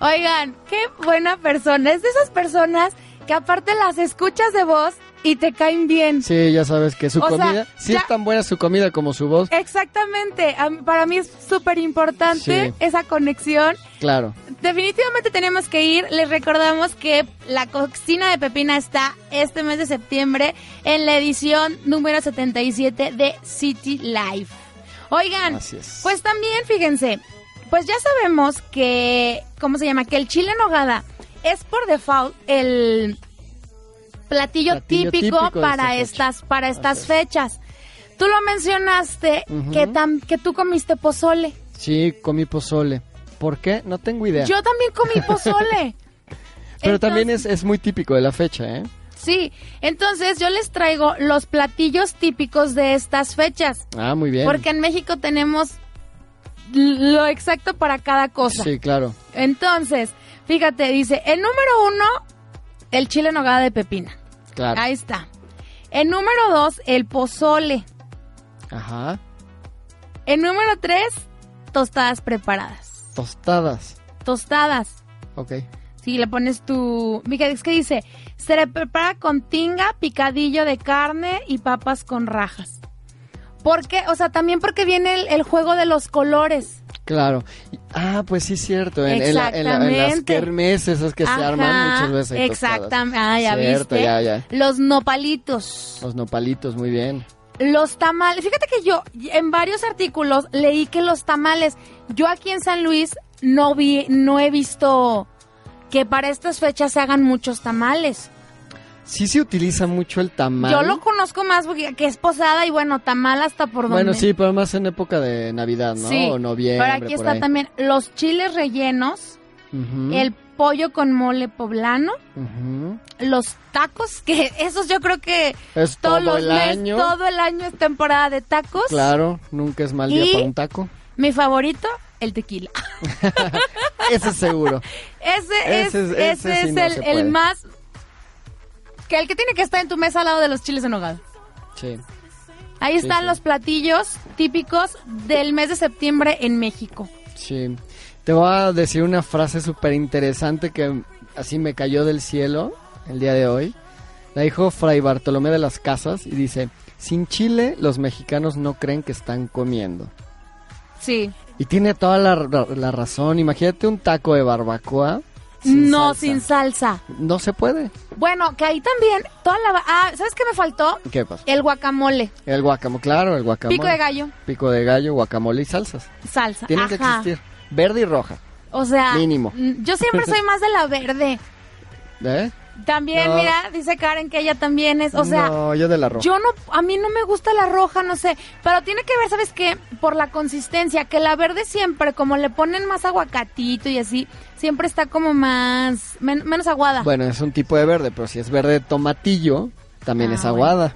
Oigan, qué buena persona. Es de esas personas que aparte las escuchas de voz y te caen bien. Sí, ya sabes que su O sea, comida, sí ya- es tan buena su comida como su voz. Exactamente. Para mí es súper importante Sí. esa conexión. Claro. Definitivamente tenemos que ir. Les recordamos que la cocina de Pepina está este mes de septiembre en la edición número 77 de City Life. Oigan, pues también fíjense, pues ya sabemos que, ¿cómo se llama? Que el chile en nogada es por default el platillo, Platillo típico, para estas para estas Así es. fechas. Tú lo mencionaste que tam- que tú comiste pozole. Sí, comí pozole. ¿Por qué? No tengo idea. Yo también comí pozole. Pero también es, es muy típico de la fecha, ¿eh? Sí, entonces yo les traigo los platillos típicos de estas fechas, Ah, muy bien. porque en México tenemos lo exacto para cada cosa. Sí, claro. Entonces, fíjate, dice, el número uno, el chile en nogada de pepina. Claro. Ahí está. El número dos, el pozole. Ajá. El número tres, tostadas preparadas. Tostadas. Tostadas. Ok. Si le pones tu... Fíjate, es que dice, se le prepara con tinga, picadillo de carne y papas con rajas. ¿Por qué? O sea, también porque viene el, el juego de los colores. Claro. Ah, pues sí, cierto. En, en la- en la- en las Exactamente. kermeses esas que se arman muchas veces. Exactamente. Ah, ya Cierto, viste. ya, ya. Los nopalitos. Los nopalitos, muy bien. Los tamales. Fíjate que yo en varios artículos leí que los tamales. Yo aquí en San Luis no vi, no he visto que para estas fechas se hagan muchos tamales. Sí se utiliza mucho el tamal. Yo lo conozco más porque que es posada y bueno, tamal hasta por donde. Bueno, sí, pero más en época de Navidad, ¿no? Sí, O noviembre, Pero aquí por está ahí. también los chiles rellenos, el pollo con mole poblano, los tacos, que esos yo creo que Es todos todo los el año. todo el año es temporada de tacos. Claro, nunca es mal día Y- para un taco. Mi favorito, el tequila. Ese es seguro. Ese, es, Ese es- ese ese sí es no el, más... Que el que tiene que estar en tu mesa al lado de los chiles en nogada. Sí. Ahí Sí, están sí. los platillos típicos del mes de septiembre en México. Sí. Te voy a decir una frase súper interesante que así me cayó del cielo el día de hoy. La dijo Fray Bartolomé de las Casas y dice, sin chile los mexicanos no creen que están comiendo. Sí. Y tiene toda la, la- la razón. Imagínate un taco de barbacoa. Sin no salsa. sin salsa. No se puede. Bueno, que ahí también, toda la... Ah, ¿sabes qué me faltó? ¿Qué pasa? El guacamole. El guacamole, claro, el guacamole. Pico de gallo, Pico de gallo, guacamole y salsas. salsa. Tienen que existir. Verde y roja. O sea, Mínimo. yo siempre soy más de la verde. ¿Eh? También, No. mira, dice Karen que ella también es, o sea, no, yo de la roja. yo no, a mí no me gusta la roja, no sé, pero tiene que ver, ¿sabes qué? Por la consistencia, que la verde siempre, como le ponen más aguacatito y así, siempre está como más, men- menos aguada. Bueno, es un tipo de verde, pero si es verde tomatillo, también Ah, es aguada.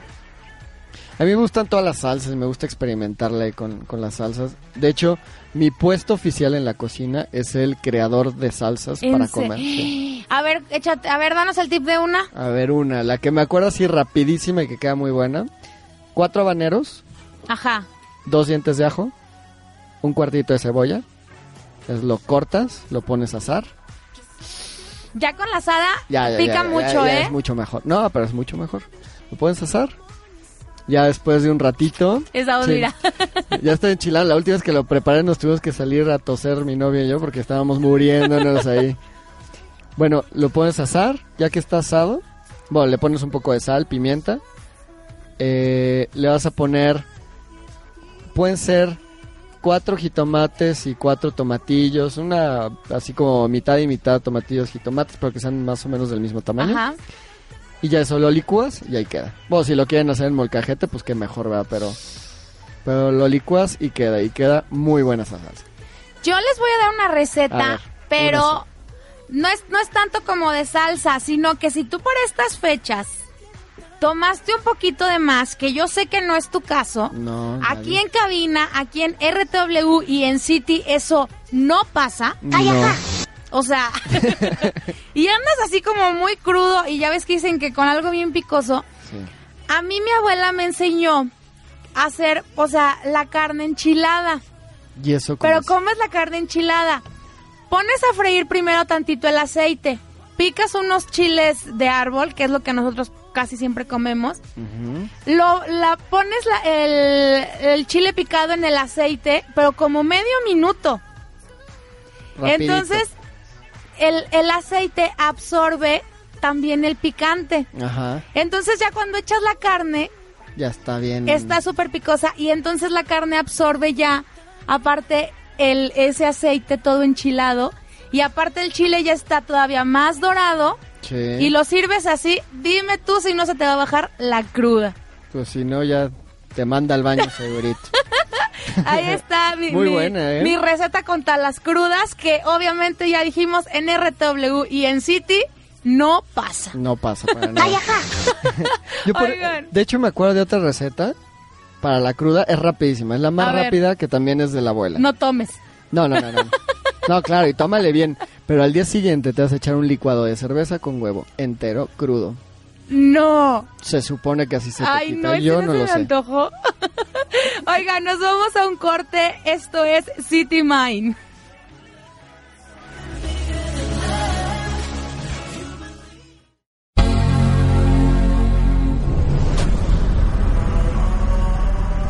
A mí me gustan todas las salsas, me gusta experimentarle con, con las salsas. De hecho, mi puesto oficial en la cocina es el creador de salsas En para comer. A ver, échate, a ver, danos el tip de una. A ver, una, la que me acuerdo así rapidísima y que queda muy buena. Cuatro habaneros, Ajá. dos dientes de ajo, un cuartito de cebolla. Entonces lo cortas, lo pones a asar. Ya con la asada Ya, ya, pica ya, mucho, ¿eh? Es mucho mejor. No, pero es mucho mejor. Lo puedes asar. Ya después de un ratito. Esa Sí. mira. Ya está enchilado. La última vez que lo preparé nos tuvimos que salir a toser mi novia y yo porque estábamos muriéndonos ahí. Bueno, lo puedes asar, ya que está asado. Bueno, le pones un poco de sal, pimienta. Eh, le vas a poner, pueden ser cuatro jitomates y cuatro tomatillos, una así como mitad y mitad tomatillos, jitomates, pero que sean más o menos del mismo tamaño. Ajá. Y ya eso lo licúas y ahí queda. Bueno, si lo quieren hacer en molcajete, pues que mejor, ¿verdad? Pero, pero lo licúas y queda, y queda muy buena esa salsa. Yo les voy a dar una receta, ver, pero no es, no es tanto como de salsa, sino que si tú por estas fechas tomaste un poquito de más, que yo sé que no es tu caso, No, aquí nadie. en cabina, aquí en RTW y en City, eso no pasa. No. O sea, y andas así como muy crudo y ya ves que dicen que con algo bien picoso. Sí. A mí mi abuela me enseñó a hacer, o sea, la carne enchilada. Y eso como Pero es? ¿cómo es la carne enchilada? Pones a freír primero tantito el aceite, picas unos chiles de árbol, que es lo que nosotros casi siempre comemos, lo la pones la- el, el chile picado en el aceite, pero como medio minuto. Rapidito. Entonces, el, el aceite absorbe también el picante. Ajá, Entonces ya cuando echas la carne, ya está bien. está súper picosa y entonces la carne absorbe ya, aparte el, ese aceite todo enchilado y aparte el chile ya está todavía más dorado Sí. y lo sirves así, dime tú si no se te va a bajar la cruda. Pues si no, ya te manda al baño segurito. Ahí está mi, Muy mi- buena, ¿eh? mi receta contra las crudas que obviamente ya dijimos en RW y en City no pasa. No pasa para nada. Yo por- de hecho, me acuerdo de otra receta para la cruda. Es rapidísima. Es la más rápida que también es de la abuela. No tomes. No, no, no, no. No, claro, y tómale bien. Pero al día siguiente te vas a echar un licuado de cerveza con huevo entero, crudo. No. Se supone que así se te Ay, quita. no, Yo no, no lo me sé. antojó. Oiga, nos vamos a un corte. Esto es City Mine.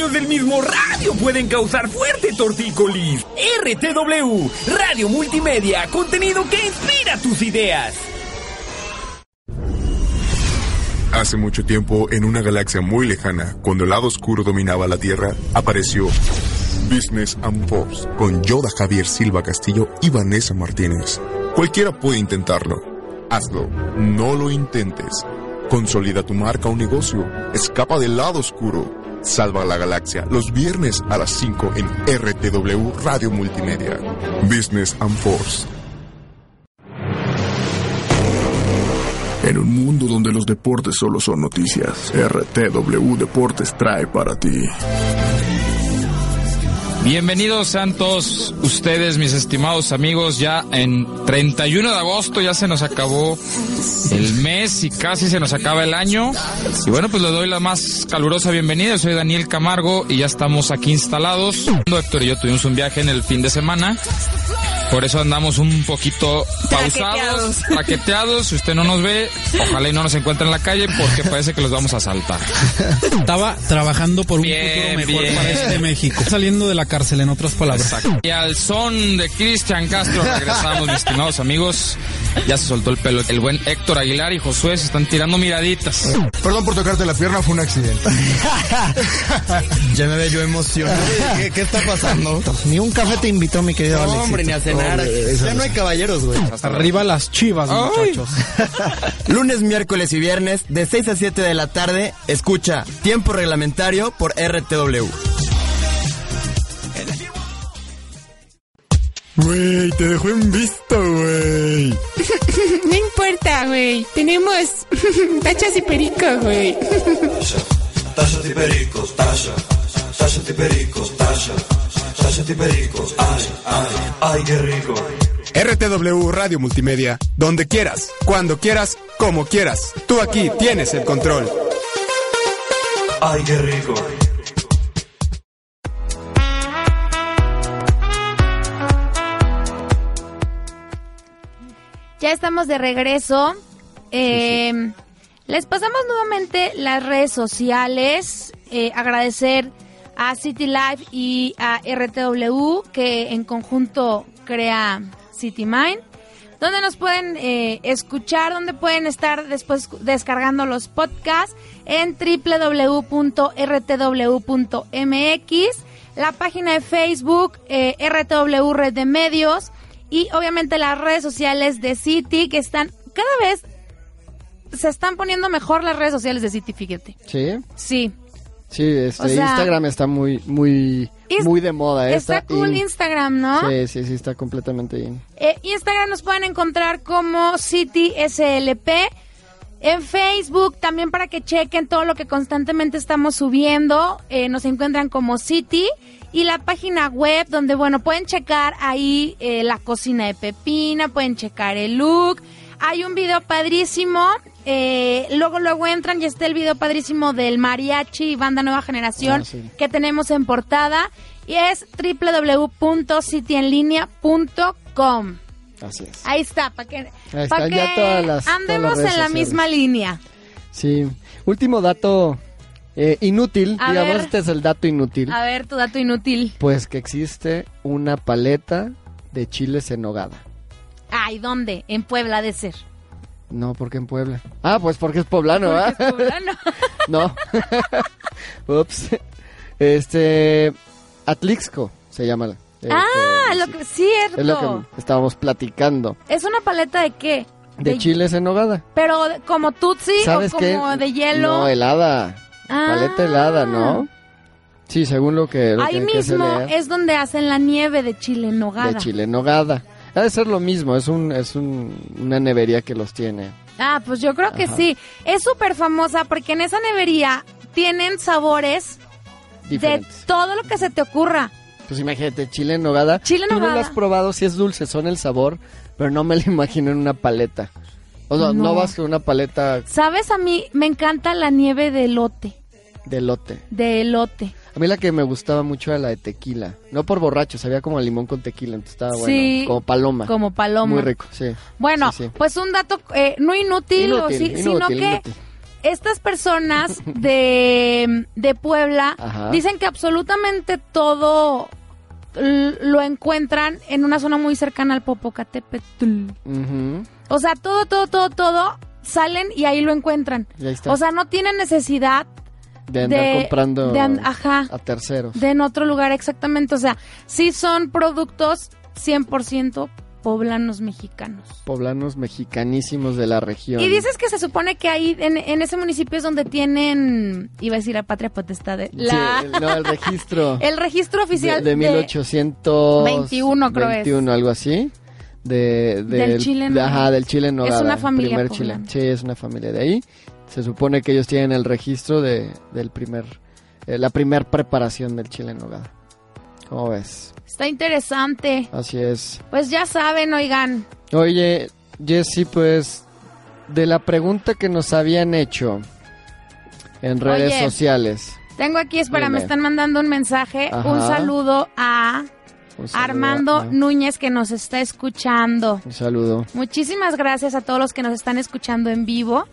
100 años del mismo radio pueden causar fuerte tortícolis. RTW, Radio Multimedia, contenido que inspira tus ideas. Hace mucho tiempo, en una galaxia muy lejana, cuando el lado oscuro dominaba la Tierra, apareció Business and Force con Yoda Javier Silva Castillo y Vanessa Martínez. Cualquiera puede intentarlo. Hazlo. No lo intentes. Consolida tu marca o negocio. Escapa del lado oscuro. Salva la galaxia los viernes a las 5 en RTW Radio Multimedia. Business and Force. En un mundo donde los deportes solo son noticias, RTW Deportes trae para ti. Bienvenidos sean todos ustedes, mis estimados amigos. Ya en 31 de agosto ya se nos acabó el mes y casi se nos acaba el año. Y bueno, pues le doy la más calurosa bienvenida. Soy Daniel Camargo y ya estamos aquí instalados. Héctor y yo tuvimos un viaje en el fin de semana. Por eso andamos un poquito pausados, paqueteados. Si usted no nos ve, ojalá y no nos encuentre en la calle porque parece que los vamos a asaltar. Estaba trabajando por un Bien, futuro mejor bien. para este México. Saliendo de la cárcel, en otras palabras. Y al son de Cristian Castro regresamos, mis estimados amigos. Ya se soltó el pelo. El buen Héctor Aguilar y Josué se están tirando miraditas. Perdón por tocarte la pierna, fue un accidente. Ya me veo yo emocionado. ¿Qué, qué está pasando? Ni un café te invitó, mi querido No, Alexito. hombre, ni a cenar. Hombre, ya no hay caballeros, güey. Arriba las chivas, muchachos. Lunes, miércoles y viernes, de 6 a 7 de la tarde, escucha Tiempo Reglamentario por RTW. Güey, te dejó en visto, güey. No importa, güey. Tenemos tachas y pericos, güey. Tachas y pericos, tasha. Tachas y pericos, tasha. Tachas y pericos, ay, ay, ay, qué rico. RTW Radio Multimedia, donde quieras, cuando quieras, como quieras. Tú aquí tienes el control. Ay, qué rico. Ya estamos de regreso. Eh, Les pasamos nuevamente las redes sociales. Eh, agradecer a City Life y a RTW que en conjunto crea City Mind. Donde nos pueden eh, escuchar, donde pueden estar después descargando los podcasts en www.rtw.mx, la página de Facebook, eh, RTW Red de Medios y obviamente las redes sociales de City que están cada vez se están poniendo mejor las redes sociales de City, fíjate. ¿Sí? Sí. Sí, este, O sea, Instagram está muy, muy, Is- muy de moda. eh, Está cool in. Instagram, ¿no? Sí, sí, sí, está completamente bien. Eh, Instagram nos pueden encontrar como City SLP. En Facebook también para que chequen todo lo que constantemente estamos subiendo. eh, nos encuentran como City. Y la página web donde, bueno, pueden checar ahí eh, la cocina de Pepina, pueden checar el look. Hay un video padrísimo. eh, luego, luego entran y está el video padrísimo del mariachi banda nueva generación Ah, sí. que tenemos en portada. Y es www.cityenlinea.com. Así es. Ahí está, para que, pa' que andemos en la misma línea. Sí. Último dato eh, inútil, A digamos, ver. este es el dato inútil. A ver, tu dato inútil. Pues que existe una paleta de chiles en nogada. Ay, ¿dónde? En Puebla de ser. No, porque en Puebla. Ah, pues porque es poblano, ¿verdad? es poblano. no. Ups. Este. Atlixco se llama. la- este, ah, lo que, cierto. es lo que estábamos platicando. ¿Es una paleta de qué? De, chiles en nogada. Pero de- como Tutsi o ¿Sabes como qué? de hielo. No, helada. Ah. Paleta helada, ¿no? Sí, según lo que, lo Ahí que- mismo es donde hacen la nieve de chile en nogada. De chile en nogada. Ha de ser lo mismo, es un es un, una nevería que los tiene. Ah, pues yo creo que sí. Es súper famosa porque en esa nevería tienen sabores Diferentes. de todo lo que se te ocurra. Pues imagínate, chile en nogada. Chile en Tú no nogada. lo has probado, si es dulce, son el sabor, pero no me lo imagino en una paleta. O sea, no, No. vas con una paleta ¿Sabes? A mí me encanta la nieve de elote. De elote. De elote. A mí la que me gustaba mucho era la de tequila. No por borracho, sabía como limón con tequila, entonces estaba bueno. Sí, Como paloma. como paloma. Muy rico, sí. Bueno, Sí, sí. pues un dato eh, no inútil, o Inútil, sí- inútil, sino que estas personas de, de Puebla Ajá. dicen que absolutamente todo lo encuentran en una zona muy cercana al Popocatépetl. Ujú. O sea, todo, todo, todo, todo salen y ahí lo encuentran. O sea, no tienen necesidad de andar de- comprando de ajá. a terceros. de en otro lugar exactamente. O sea, sí son productos 100% poblanos mexicanos. Poblanos mexicanísimos de la región. Y dices que se supone que ahí en, en ese municipio es donde tienen, iba a decir la patria potestad, eh, Sí, la, el- no, el registro. el registro oficial de, de 1821, 21, creo es. algo así. De, Del chile en de- ajá, nogada. del chile en Es nogada, una familia primer chile. Sí, es una familia de ahí. Se supone que ellos tienen el registro de, del primer, eh, la primer preparación del chile en nogada. ¿Cómo ves? Está interesante. Así es. Pues ya saben, oigan. Oye, Jessy, pues de la pregunta que nos habían hecho en redes Oye. sociales. Tengo aquí, espera, Dime. me están mandando un mensaje. Ajá. Un saludo a Armando a- Núñez que nos está escuchando. Un saludo. Muchísimas gracias a todos los que nos están escuchando en vivo.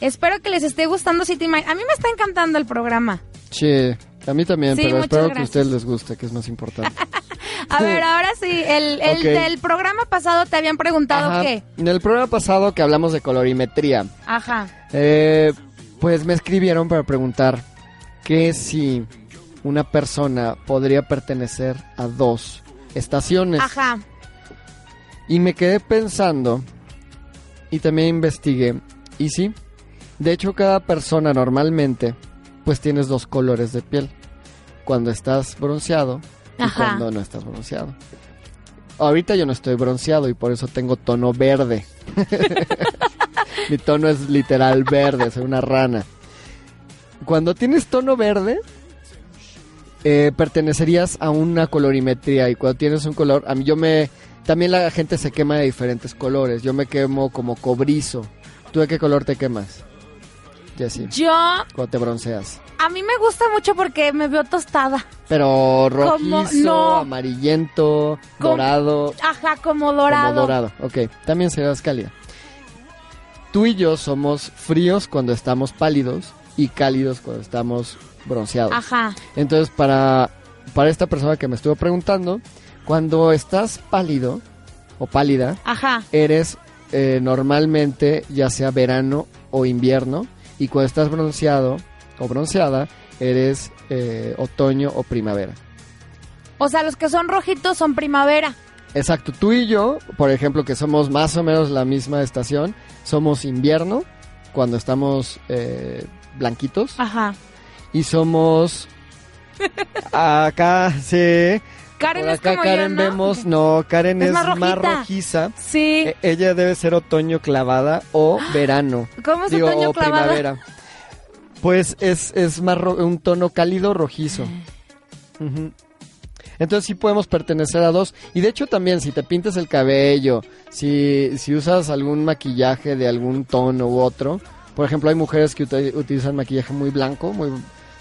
Espero que les esté gustando City Mind. A mí me está encantando el programa. Sí, a mí también, Sí, pero espero que a ustedes les guste, que es más importante. A ver, ahora sí, el, el del programa pasado te habían preguntado Ajá. qué. En el programa pasado que hablamos de colorimetría, Ajá. eh, pues me escribieron para preguntar que si una persona podría pertenecer a dos estaciones. Ajá. Y me quedé pensando y también investigué. Y sí, de hecho cada persona normalmente pues tienes dos colores de piel. Cuando estás bronceado y Ajá. cuando no estás bronceado. Ahorita yo no estoy bronceado y por eso tengo tono verde. Mi tono es literal verde, soy una rana. Cuando tienes tono verde, eh, pertenecerías a una colorimetría y cuando tienes un color, a mí yo me También la gente se quema de diferentes colores. Yo me quemo como cobrizo. ¿Tú de qué color te quemas? Jessy. Yo, a Cuando te bronceas. mí me gusta mucho porque me veo tostada. Pero rojizo, no. amarillento, Como- dorado. Ajá, como dorado. Como dorado, ok. También serás cálida. Tú y yo somos fríos cuando estamos pálidos y cálidos cuando estamos bronceados. Ajá. Entonces, para, para esta persona que me estuvo preguntando, cuando estás pálido o pálida, Ajá. eres eh, normalmente ya sea verano o invierno, y cuando estás bronceado o bronceada, eres eh, otoño o primavera. O sea, los que son rojitos son primavera. Exacto, tú y yo, por ejemplo, que somos más o menos la misma estación, somos invierno cuando estamos eh, blanquitos Ajá. Y somos acá, sí. Karen Por es acá como Karen yo, ¿no? vemos, no, Karen Es es, más rojiza. Sí. E- ella debe ser otoño clavada o verano. ¿Cómo es Digo, otoño o clavada? primavera. Pues es, es más ro- un tono cálido rojizo. Ujú. Entonces sí podemos pertenecer a dos. Y de hecho también si te pintas el cabello, si, si usas algún maquillaje de algún tono u otro. Por ejemplo, hay mujeres que uti- utilizan maquillaje muy blanco, muy,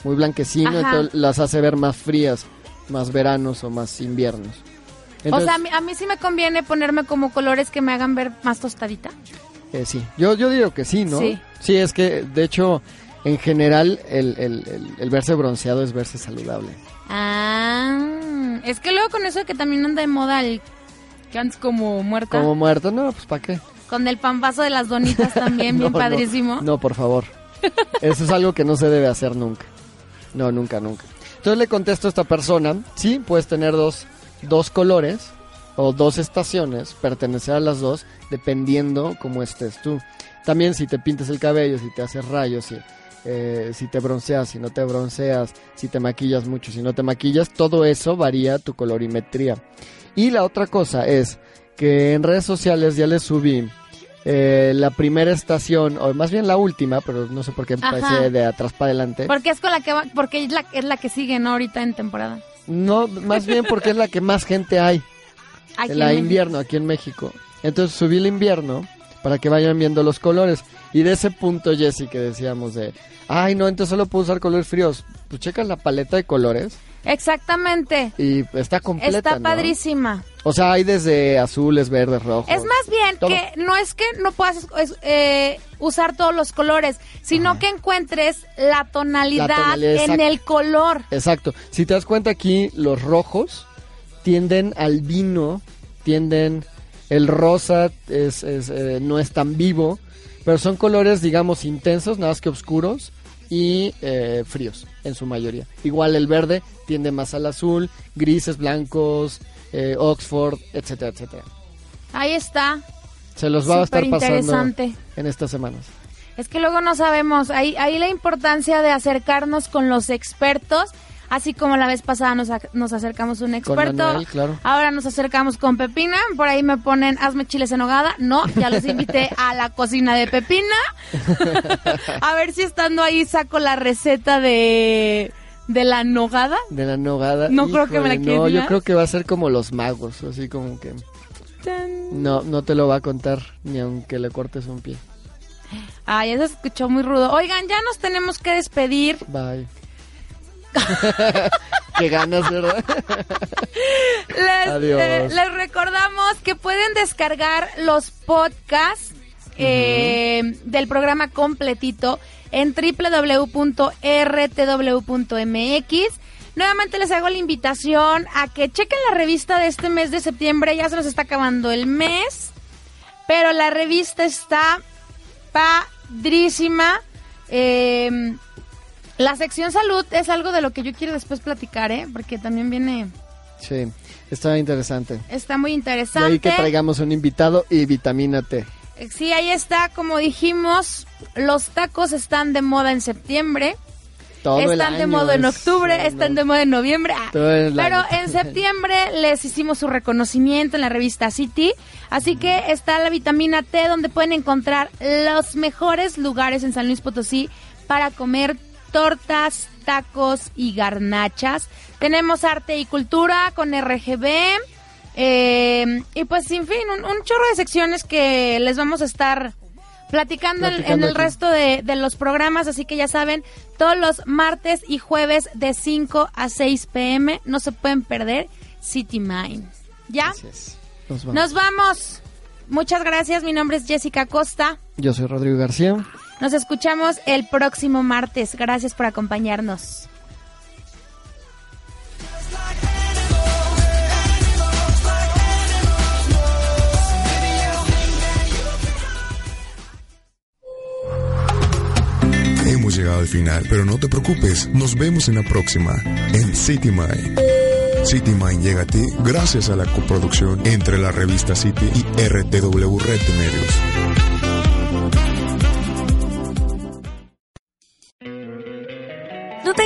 muy blanquecino, Ajá. entonces las hace ver más frías, más veranos o más inviernos. Entonces, o sea, a mí, a mí sí me conviene ponerme como colores que me hagan ver más tostadita. Eh, sí, yo, yo digo que sí, ¿no? Sí. es que de hecho, en general, el, el- el- el verse bronceado es verse saludable. Ah, es que luego con eso de que también anda de moda el que antes como muerta. Como muerto, no, pues ¿para qué? Con el pambazo de las donitas también, bien no, padrísimo. No, por favor. Eso es algo que no se debe hacer nunca. No, nunca, nunca. Entonces le contesto a esta persona, sí, puedes tener dos, dos colores o dos estaciones, pertenecer a las dos, dependiendo cómo estés tú. También si te pintas el cabello, si te haces rayos, si, eh, si te bronceas, si no te bronceas, si te maquillas mucho, si no te maquillas, todo eso varía tu colorimetría. Y la otra cosa es que en redes sociales ya les subí eh, la primera estación, o más bien la última, pero no sé por qué parece de atrás para adelante. Porque es con la que va, porque es la, es la que sigue, ¿no? Ahorita en temporada. No, más bien porque es la que más gente hay. Aquí la en invierno aquí en México. Entonces subí el invierno para que vayan viendo los colores. Y de ese punto, Jessy, que decíamos de, ay, no, entonces solo puedo usar colores fríos. Pues checa la paleta de colores Exactamente. y está completa. Está ¿no? padrísima. O sea, hay desde azules, verdes, rojos. Es más bien todo. que no es que no puedas es- eh, usar todos los colores, sino que encuentres la tonalidad, La tonalidad, en exacto. el color. Exacto. Si te das cuenta aquí, los rojos tienden al vino, tienden... El rosa es, es, eh, no es tan vivo, pero son colores, digamos, intensos, nada más que oscuros y eh, fríos en su mayoría. Igual el verde tiende más al azul, grises, blancos, eh, Oxford, etcétera, etcétera. Ahí está. Se los va a estar pasando en estas semanas. Es que luego no sabemos, ahí, ahí la importancia de acercarnos con los expertos, así como la vez pasada nos, nos acercamos a un experto, Manuel, claro. ahora nos acercamos con Pepina, por ahí me ponen hazme chiles en hogada, no, ya los invité a la cocina de Pepina, a ver si estando ahí saco la receta de, de la nogada. De la nogada. No creo que me la quieras No, yo creo que va a ser como los magos, así como que... No, no te lo va a contar ni aunque le cortes un pie. Ay, eso se escuchó muy rudo. Oigan, ya nos tenemos que despedir. Bye. Qué ganas, ¿verdad? Les, Adiós. eh, les recordamos que pueden descargar los podcasts eh, del programa completito en www.rtw.mx. Nuevamente les hago la invitación a que chequen la revista de este mes de septiembre. Ya se nos está acabando el mes, pero la revista está padrísima. Eh, la sección salud es algo de lo que yo quiero después platicar, ¿eh? Porque también viene... Sí, está interesante. Está muy De interesante. ahí que traigamos un invitado y vitamina T. Eh, Sí, ahí está, como dijimos, los tacos están de moda en septiembre. Todo el están de moda en es- octubre, están de moda en noviembre. Ah, Todo el Pero año. en septiembre les hicimos su reconocimiento en la revista City. Así que está la vitamina T donde pueden encontrar los mejores lugares en San Luis Potosí para comer tortas, tacos y garnachas. Tenemos arte y cultura con RGB. Eh, y pues, en fin, un, un chorro de secciones que les vamos a estar platicando, en- el resto de, de los programas, así que ya saben, todos los martes y jueves de 5 a 6 pm, no se pueden perder City Mind. ¿Ya? Nos vamos. Nos vamos. Muchas gracias, mi nombre es Jessica Costa. Yo soy Rodrigo García. Nos escuchamos el próximo martes. Gracias por acompañarnos. Hemos llegado al final, pero no te preocupes, nos vemos en la próxima, en City Mind. City Mind llega a ti gracias a la coproducción entre la revista City y RTW Red de Medios.